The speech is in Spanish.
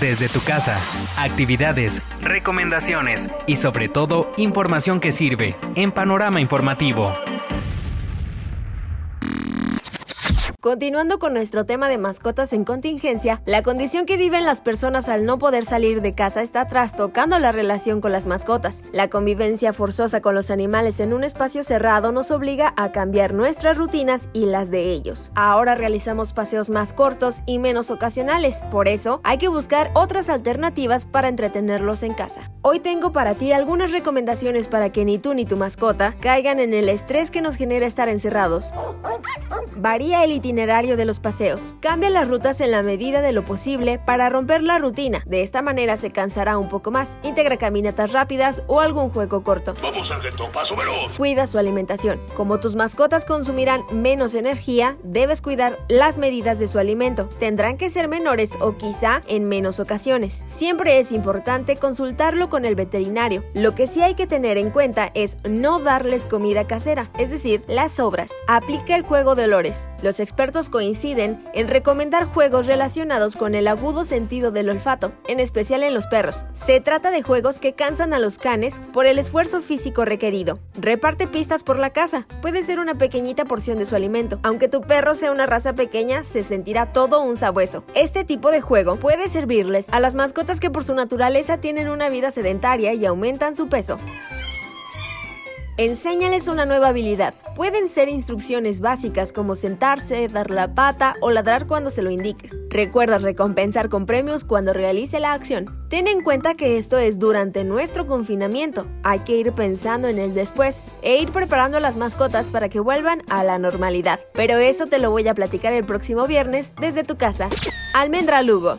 desde tu casa. Actividades, recomendaciones y sobre todo información que sirve en Panorama Informativo. Continuando con nuestro tema de mascotas en contingencia, la condición que viven las personas al no poder salir de casa está trastocando la relación con las mascotas. La convivencia forzosa con los animales en un espacio cerrado nos obliga a cambiar nuestras rutinas y las de ellos. Ahora realizamos paseos más cortos y menos ocasionales, por eso hay que buscar otras alternativas para entretenerlos en casa. Hoy tengo para ti algunas recomendaciones para que ni tú ni tu mascota caigan en el estrés que nos genera estar encerrados. Varía el itinerario de los paseos. Cambia las rutas en la medida de lo posible para romper la rutina. De esta manera se cansará un poco más. Integra caminatas rápidas o algún juego corto. Vamos, sargento, paso veloz. Cuida su alimentación. Como tus mascotas consumirán menos energía, debes cuidar las medidas de su alimento. Tendrán que ser menores o quizá en menos ocasiones. Siempre es importante consultarlo con el veterinario. Lo que sí hay que tener en cuenta es no darles comida casera, es decir, las sobras. Aplica el juego de olores. Los expertos coinciden en recomendar juegos relacionados con el agudo sentido del olfato, en especial en los perros. Se trata de juegos que cansan a los canes por el esfuerzo físico requerido. Reparte pistas por la casa. Puede ser una pequeñita porción de su alimento. Aunque tu perro sea una raza pequeña, se sentirá todo un sabueso. Este tipo de juego puede servirles a las mascotas que por su naturaleza tienen una vida sedentaria y aumentan su peso. Enséñales una nueva habilidad. Pueden ser instrucciones básicas como sentarse, dar la pata o ladrar cuando se lo indiques. Recuerda recompensar con premios cuando realice la acción. Ten en cuenta que esto es durante nuestro confinamiento. Hay que ir pensando en el después e ir preparando a las mascotas para que vuelvan a la normalidad. Pero eso te lo voy a platicar el próximo viernes desde tu casa. Almendra Lugo.